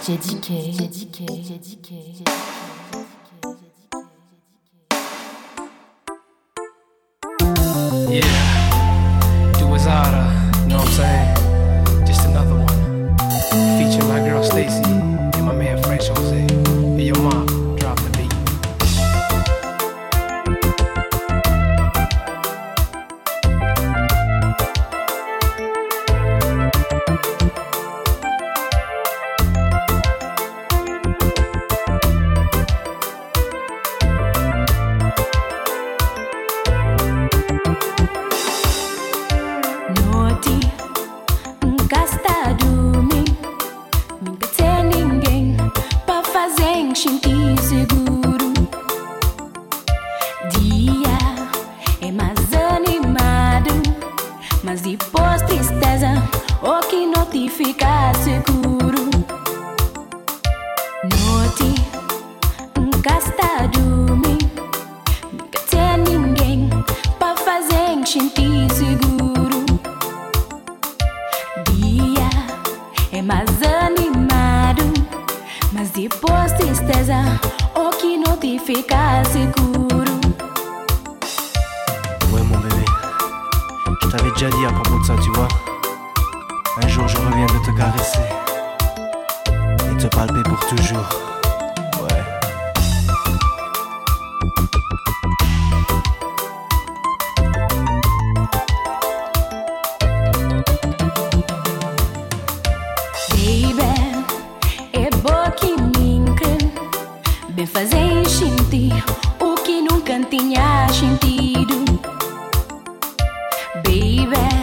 DJ Yeah. ficar seguro. me fazem sentir o que nunca tinha sentido, baby.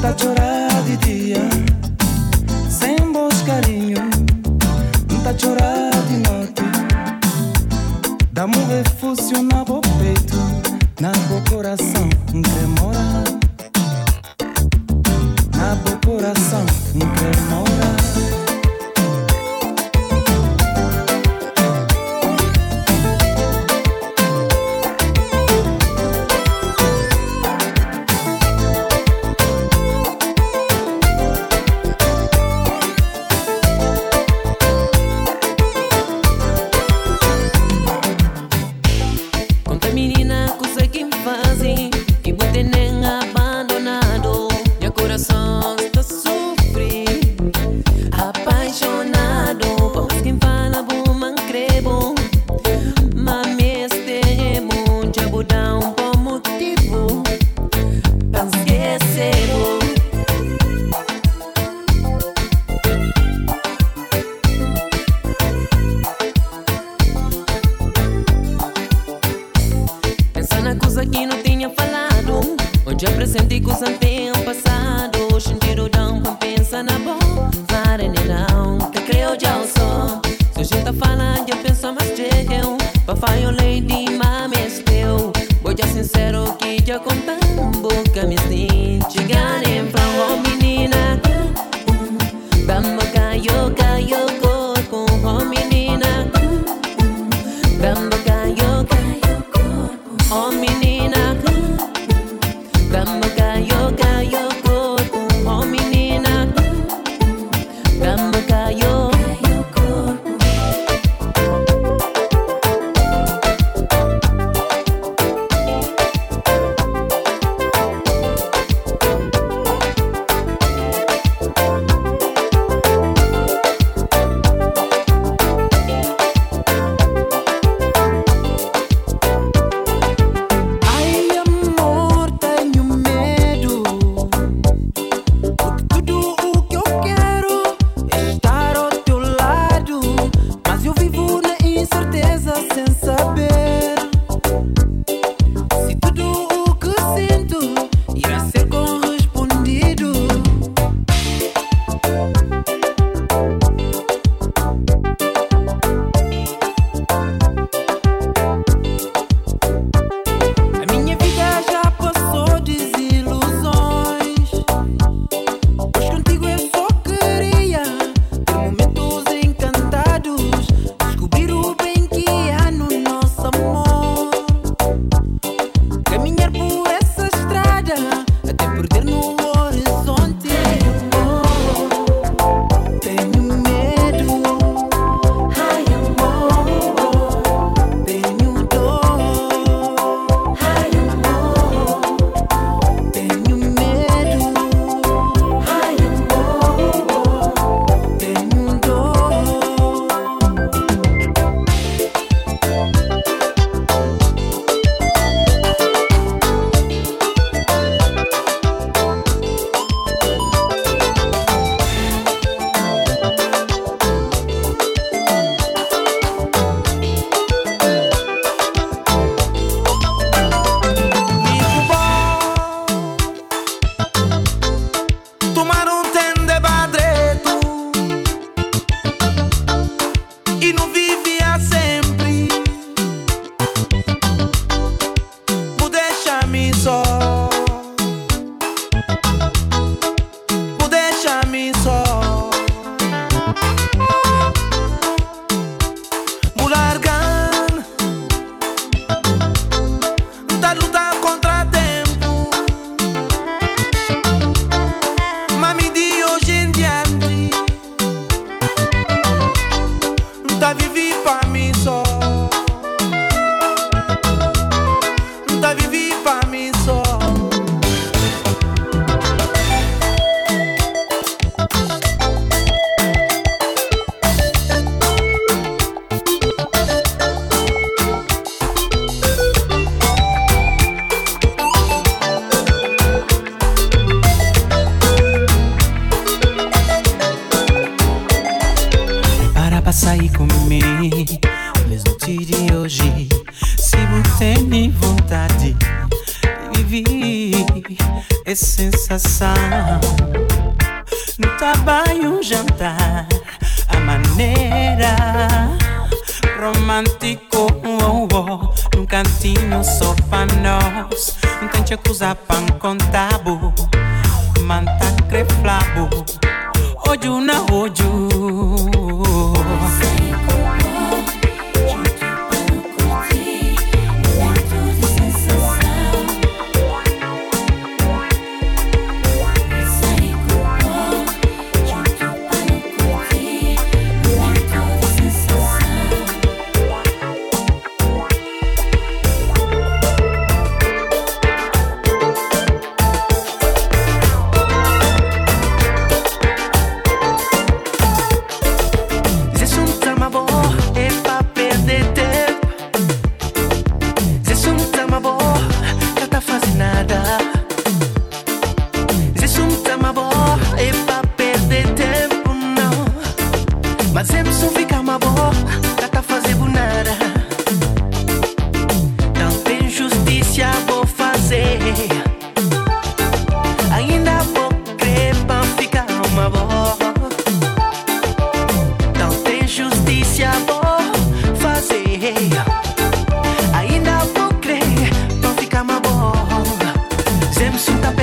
Tá chorando de dia, sem bons carinho, Tá chorando de noite. Dá um refúgio na bo peito, na bo coração, demora. Na bo coração, demora. down. sinta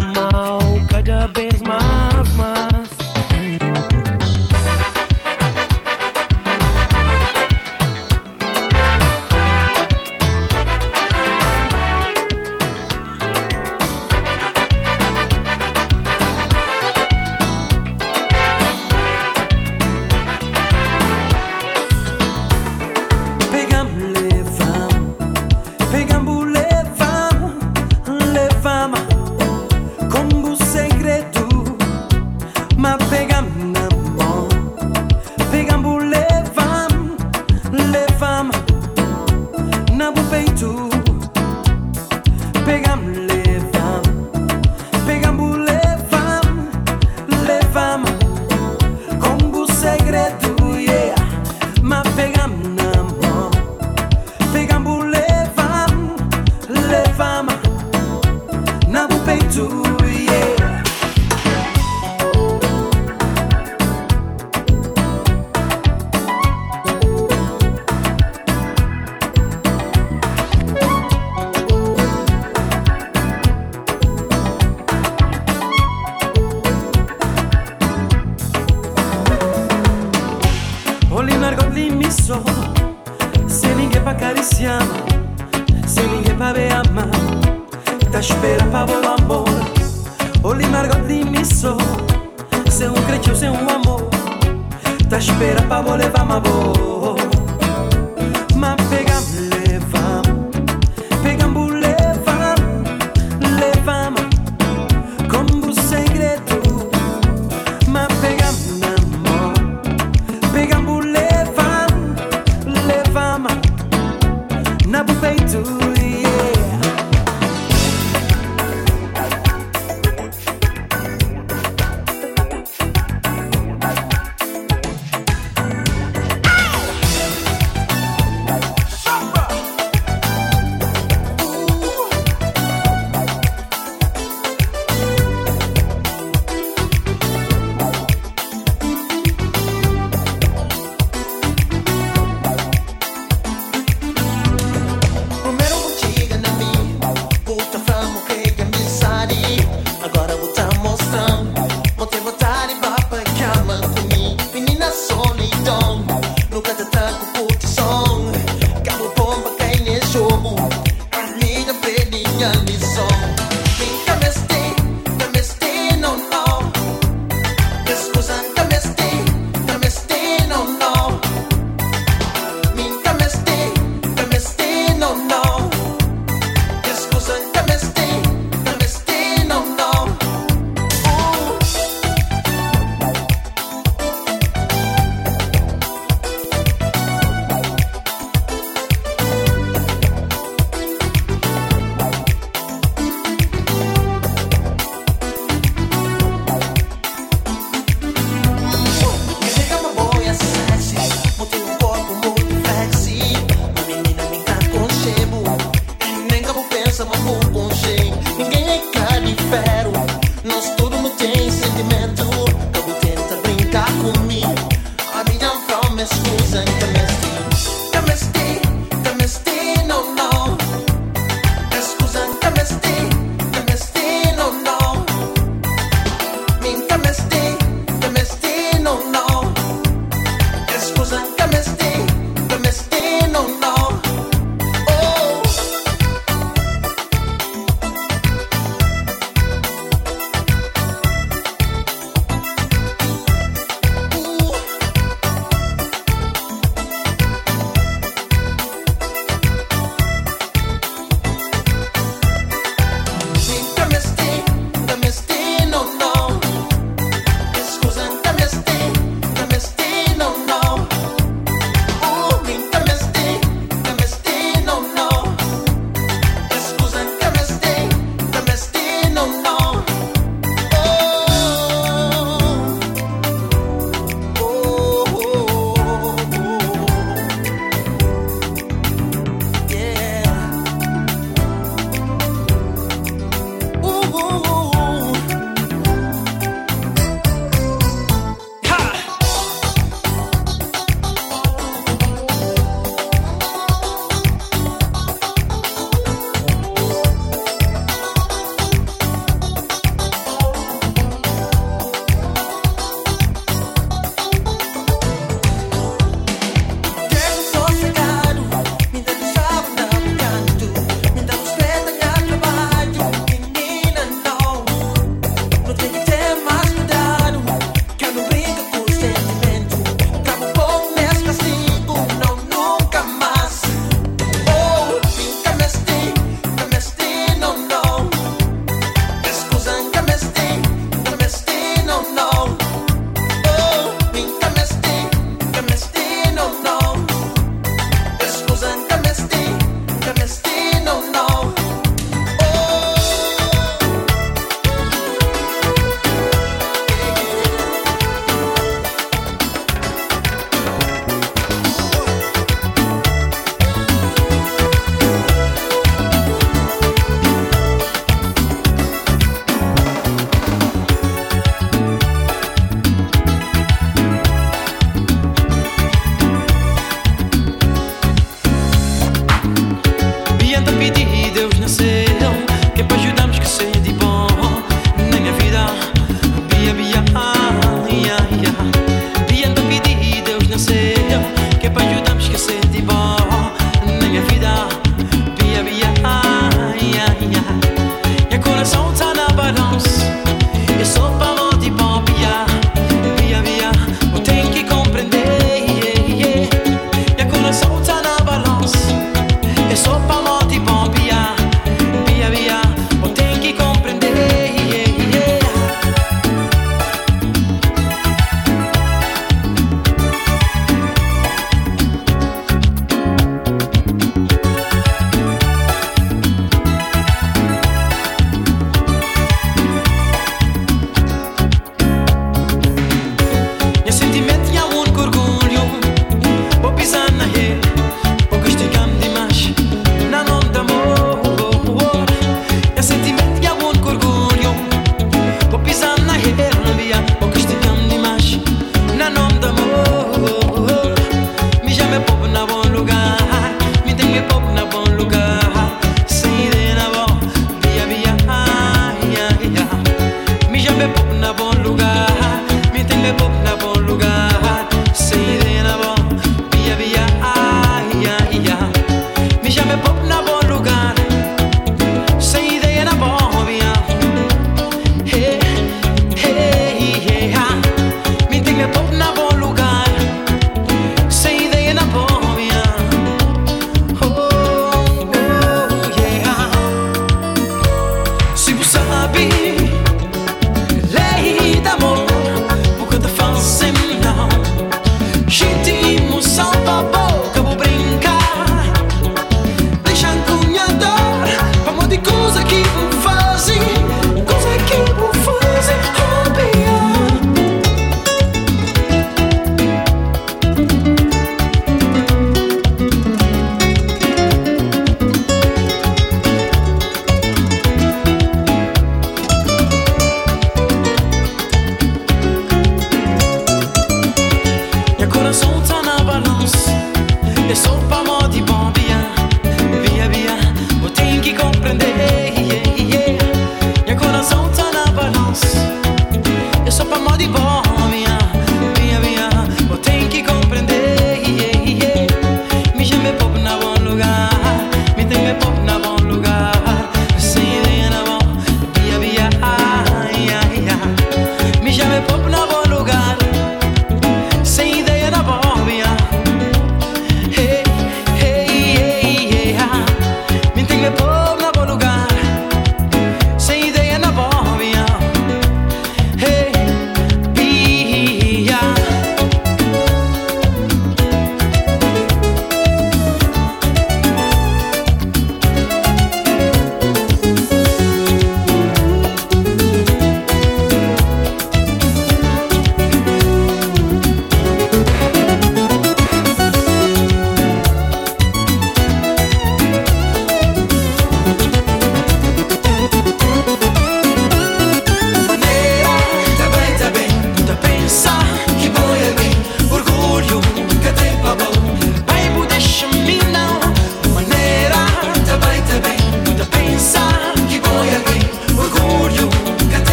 fica mal cada vez mais. pegando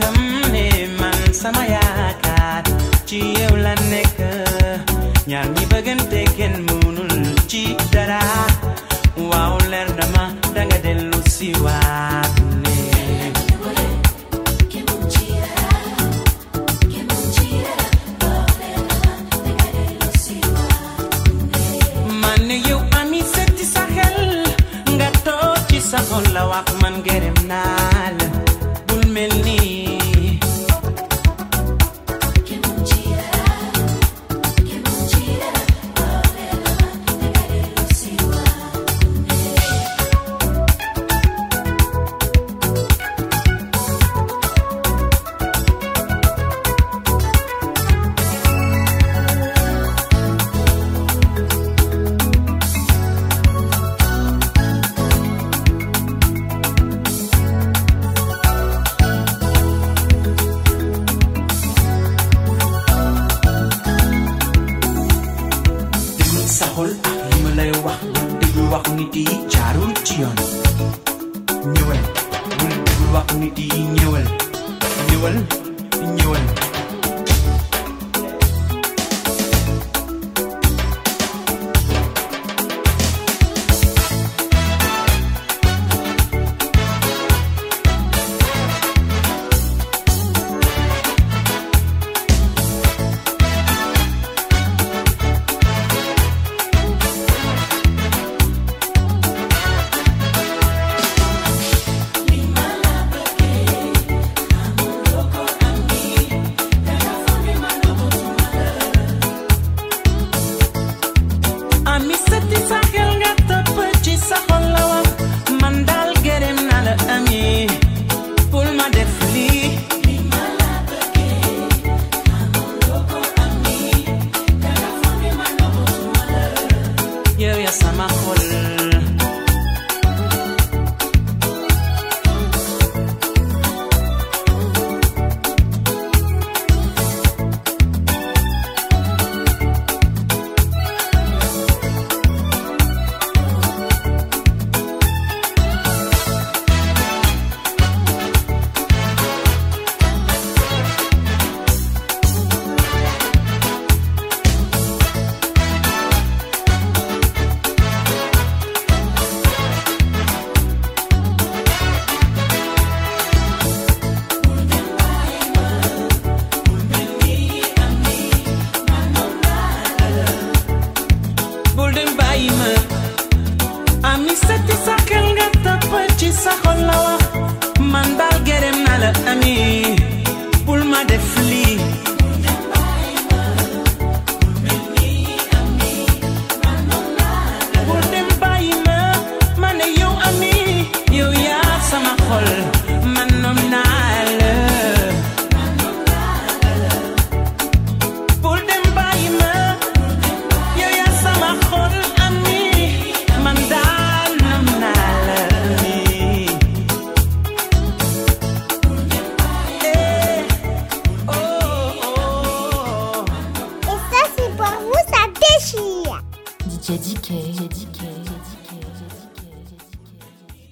kamne man sama yakat ci yow la nekk ñaar ñi bëggante kenn mënul ci dara waaw leer dama danga dellu si Sa xol la wax man gërëm naa